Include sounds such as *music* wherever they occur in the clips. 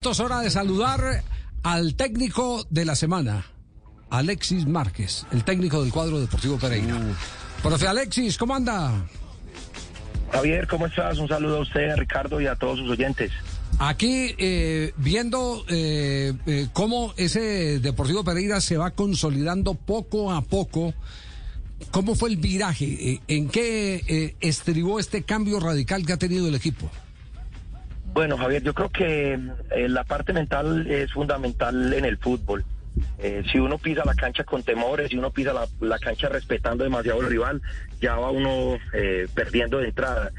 Es hora de saludar al técnico de la semana, Alexis Márquez, el técnico del cuadro Deportivo Pereira. Profe Alexis, ¿cómo anda? Javier, ¿cómo estás? Un saludo a usted, a Ricardo y a todos sus oyentes. Aquí eh, viendo eh, eh, cómo ese Deportivo Pereira se va consolidando poco a poco. ¿Cómo fue el viraje? Eh, ¿En qué eh, estribó este cambio radical que ha tenido el equipo? Bueno, Javier, yo creo que eh, la parte mental es fundamental en el fútbol. Eh, si uno pisa la cancha con temores, si uno pisa la, cancha respetando demasiado al rival, ya va uno eh, perdiendo de entrada.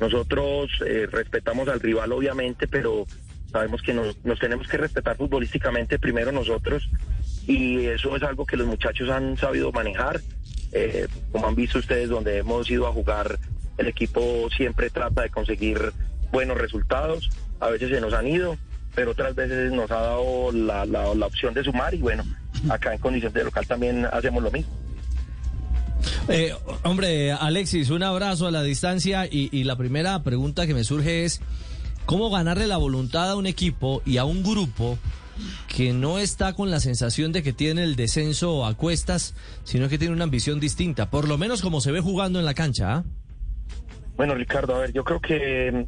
Nosotros eh, respetamos al rival, obviamente, pero sabemos que nos, nos tenemos que respetar futbolísticamente primero nosotros y eso es algo que los muchachos han sabido manejar. Como han visto ustedes, donde hemos ido a jugar, el equipo siempre trata de conseguir buenos resultados. A veces se nos han ido, pero otras veces nos ha dado la, la, la opción de sumar y bueno, acá en condiciones de local también hacemos lo mismo. Eh, hombre, Alexis, un abrazo a la distancia y, y la primera pregunta que me surge es, ¿cómo ganarle la voluntad a un equipo y a un grupo que no está con la sensación de que tiene el descenso a cuestas, sino que tiene una ambición distinta, por lo menos como se ve jugando en la cancha? ¿ah? Bueno, Ricardo, a ver, yo creo que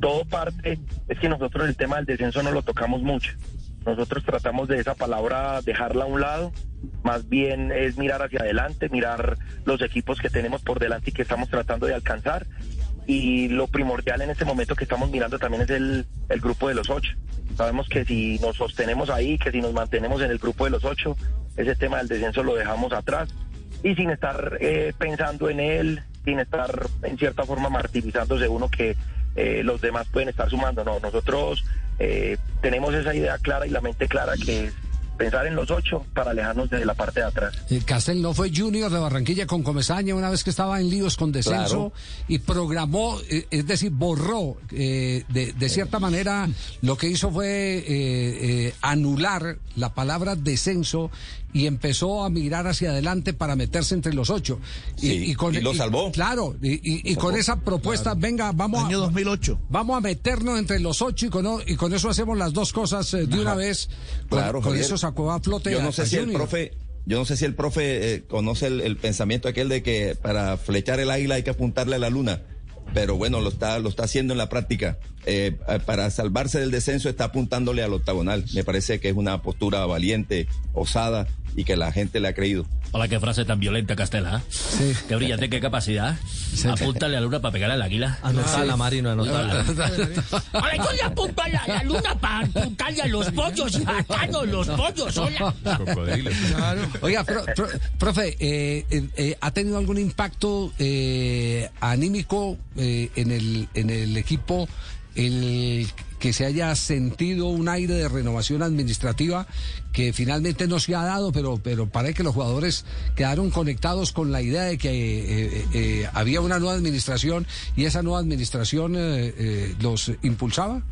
todo parte, es que nosotros el tema del descenso no lo tocamos mucho. Nosotros tratamos de esa palabra dejarla a un lado, más bien es mirar hacia adelante, mirar los equipos que tenemos por delante y que estamos tratando de alcanzar. Y lo primordial en este momento que estamos mirando también es el, el grupo de los ocho. Sabemos que si nos sostenemos ahí, que si nos mantenemos en el grupo de los ocho, ese tema del descenso lo dejamos atrás. Y sin estar eh, pensando en él, sin estar en cierta forma martirizándose uno que eh, los demás pueden estar sumando. No, nosotros eh, tenemos esa idea clara y la mente clara que es pensar en los ocho para alejarnos de la parte de atrás. Eh, Castel no fue Junior de Barranquilla con Comesaña una vez que estaba en líos con descenso Claro. y programó, eh, es decir, borró eh, de, de cierta manera lo que hizo fue eh, eh, anular la palabra descenso y empezó a mirar hacia adelante para meterse entre los ocho. Sí, y lo salvó. claro, y, y- y con esa propuesta, venga, vamos Año a, 2008. Vamos a meternos entre los ocho y con, y con eso hacemos las dos cosas eh, de una vez. Con, Claro, con Javier. eso sacó a flote Yo a- no sé a si el profe, yo no sé si el profe eh, conoce el, el pensamiento aquel de que para flechar el águila hay que apuntarle a la luna. Pero bueno, lo está, lo está haciendo en la práctica. Eh, eh, para salvarse del descenso está apuntándole al octagonal. Me parece que es una postura valiente, osada y que la gente le ha creído. Hola, qué frase tan violenta, Castela. ¿eh? Sí. Qué brillante, qué capacidad. Apúntale a la luna para pegar al águila. Anotala, Marino, anotala. Ahora yo le apunto a la, la luna para apuntarle a los pollos y matarnos los pollos, hola. Oiga, pro- pro- profe, eh, eh, eh, ¿ha tenido algún impacto eh, anímico eh, en, el, en el equipo el que se haya sentido un aire de renovación administrativa que finalmente no se ha dado, pero, pero parece que los jugadores quedaron conectados con la idea de que eh, eh, eh, había una nueva administración y esa nueva administración los impulsaba?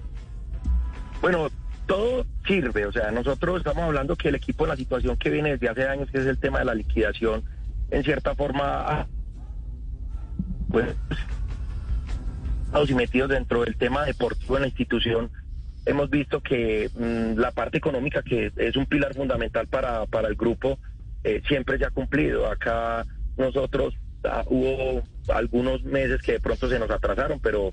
Bueno, todo sirve, o sea, nosotros estamos hablando que el equipo la situación que viene desde hace años, que es el tema de la liquidación, en cierta forma, pues, y metidos dentro del tema deportivo en la institución, hemos visto que mm, la parte económica, que es un pilar fundamental para, para el grupo, eh, siempre se ha cumplido. Acá nosotros ah, hubo algunos meses que de pronto se nos atrasaron, pero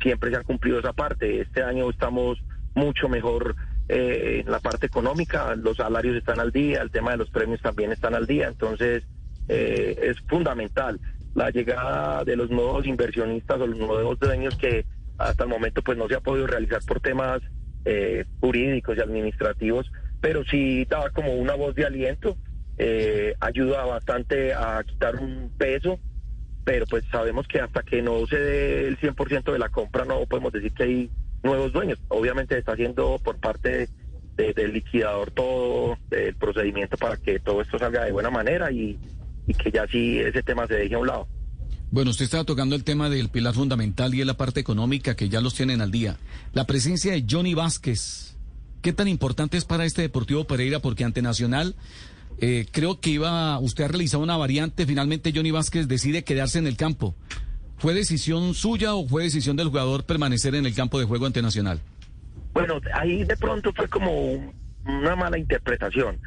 siempre se ha cumplido esa parte. Este año estamos mucho mejor eh, en la parte económica, los salarios están al día, el tema de los premios también están al día, entonces eh, es fundamental la llegada de los nuevos inversionistas o los nuevos dueños que hasta el momento pues no se ha podido realizar por temas eh, jurídicos y administrativos, pero sí daba como una voz de aliento, eh, ayuda bastante a quitar un peso pero pues sabemos que hasta que no se dé el 100% de la compra no podemos decir que hay nuevos dueños. Obviamente está haciendo por parte de- del liquidador todo el procedimiento para que todo esto salga de buena manera y, y que ya sí ese tema se deje a un lado. Bueno, usted estaba tocando el tema del pilar fundamental y es la parte económica que ya los tienen al día. La presencia de Johnny Vázquez, ¿qué tan importante es para este Deportivo Pereira? Porque ante Nacional eh, creo que iba, usted ha realizado una variante, finalmente Johnny Vázquez decide quedarse en el campo. ¿Fue decisión suya o fue decisión del jugador permanecer en el campo de juego ante Nacional? Bueno, ahí de pronto fue como un- una mala interpretación.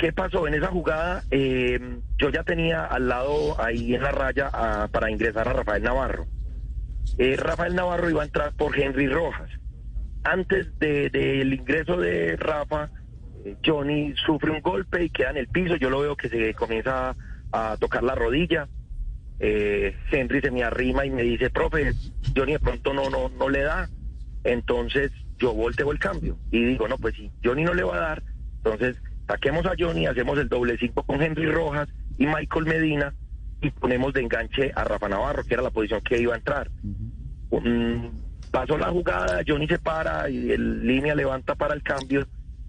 ¿Qué pasó? En esa jugada eh, yo ya tenía al lado ahí en la raya para ingresar a Rafael Navarro. Eh, Rafael Navarro iba a entrar por Henry Rojas. Antes de- del ingreso de Rafa, eh, Johnny sufre un golpe y queda en el piso. Yo lo veo que se comienza a, tocar la rodilla. Henry se me arrima y me dice, profe, Johnny de pronto no, no, no le da. Entonces yo volteo el cambio y digo, no, pues si Johnny no le va a dar, entonces saquemos a Johnny, hacemos el doble cinco con Henry Rojas y Michael Medina y ponemos de enganche a Rafa Navarro, que era la posición que iba a entrar. Mm, pasó la jugada, Johnny se para y el línea levanta para el cambio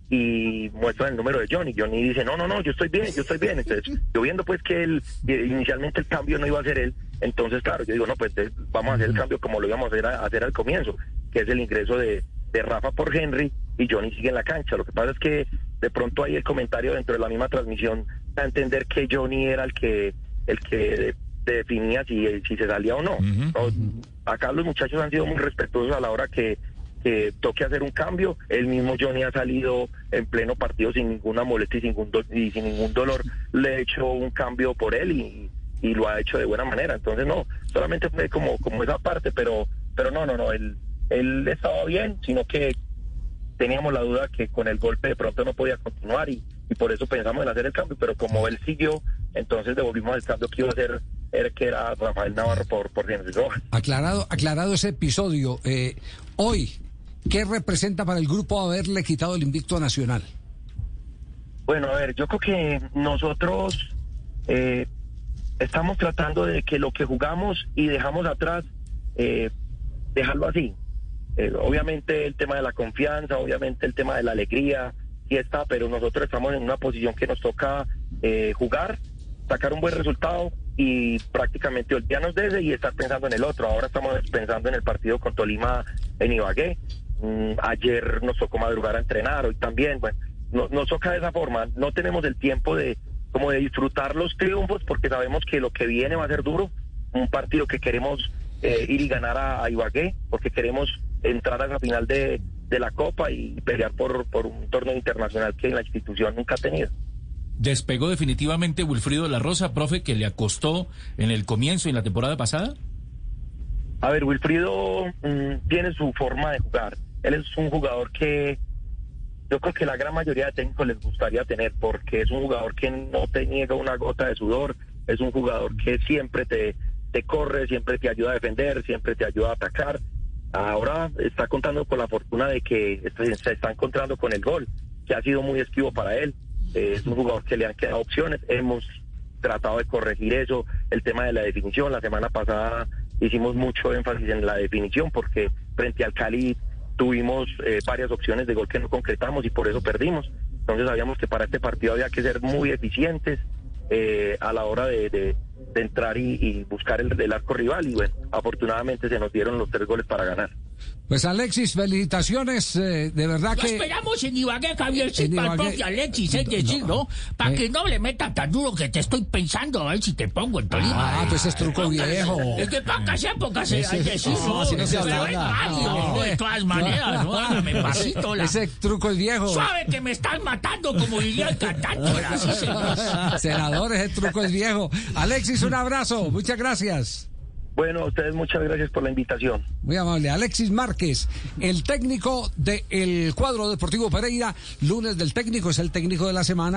y muestra el número de Johnny. Johnny dice, no, no, no, yo estoy bien, yo estoy bien. Entonces, yo viendo pues que él, inicialmente el cambio no iba a ser él, entonces claro, yo digo, no, pues vamos a hacer el cambio como lo íbamos a hacer, a hacer al comienzo, que es el ingreso de, de Rafa por Henry y Johnny sigue en la cancha. Lo que pasa es que de pronto ahí el comentario dentro de la misma transmisión a entender que Johnny era el que el que definía si, si se salía o no. No, Acá los muchachos han sido muy respetuosos a la hora que, que toque hacer un cambio. El mismo Johnny ha salido en pleno partido sin ninguna molestia y sin ningún, do- y sin ningún dolor. Le he hecho un cambio por él y, y lo ha hecho de buena manera. Entonces, no, solamente fue como, como esa parte, pero, pero no, no, no, él, él estaba bien, sino que teníamos la duda que con el golpe de pronto no podía continuar y, y por eso pensamos en hacer el cambio, pero como él siguió, entonces devolvimos el cambio que iba a hacer, era que era Rafael Navarro por, por Rojas. Aclarado, aclarado ese episodio, eh, hoy, ¿qué representa para el grupo haberle quitado el invicto a Nacional? Bueno, a ver, yo creo que nosotros eh, estamos tratando de que lo que jugamos y dejamos atrás, eh, dejarlo así. Eh, obviamente el tema de la confianza, obviamente el tema de la alegría, sí está, pero nosotros estamos en una posición que nos toca eh, jugar, sacar un buen resultado y prácticamente olvidarnos de ese y estar pensando en el otro. Ahora estamos pensando en el partido con Tolima en Ibagué. Mm, ayer nos tocó madrugar a entrenar, hoy también. Bueno, no- nos toca de esa forma. No tenemos el tiempo de como de disfrutar los triunfos porque sabemos que lo que viene va a ser duro. Un partido que queremos eh, ir y ganar a, a Ibagué porque queremos entrar a la final de, de la Copa y pelear por, por un torneo internacional que la institución nunca ha tenido. ¿Despegó definitivamente Wilfrido La Rosa, profe, que le acostó en el comienzo y en la temporada pasada? A ver, Wilfrido mm, tiene su forma de jugar. Él es un jugador que yo creo que la gran mayoría de técnicos les gustaría tener porque es un jugador que no te niega una gota de sudor, es un jugador que siempre te, te corre, siempre te ayuda a defender, siempre te ayuda a atacar. Ahora está contando con la fortuna de que se está encontrando con el gol, que ha sido muy esquivo para él. Eh, es un jugador que le han quedado opciones. Hemos tratado de corregir eso, el tema de la definición. La semana pasada hicimos mucho énfasis en la definición porque frente al Cali tuvimos eh, varias opciones de gol que no concretamos y por eso perdimos. Entonces sabíamos que para este partido había que ser muy eficientes eh, a la hora de, de- de entrar y, y buscar el, el arco rival y bueno, afortunadamente se nos dieron los tres goles para ganar. Pues Alexis, felicitaciones, eh, de verdad Lo que... esperamos en Ibagué, Javier, sí, para Ibagué. propio Alexis, es No, decir, ¿no? Para eh. que no le meta tan duro que te estoy pensando, a ver si te pongo en Tolima. Ah, pues es truco viejo. Es que pocas épocas, eh, Ese- hay que decir, no, así no se habla. ¿no? De todas maneras, ¿no? Hágame pasito, la... Ese truco es viejo. Suave que me estás matando, como diría el cantante, así. *laughs* Senador, ese truco es viejo. Alexis, un abrazo. Muchas gracias. Bueno, ustedes muchas gracias por la invitación. Muy amable. Alexis Márquez, el técnico del cuadro deportivo Pereira. Lunes del técnico es el técnico de la semana.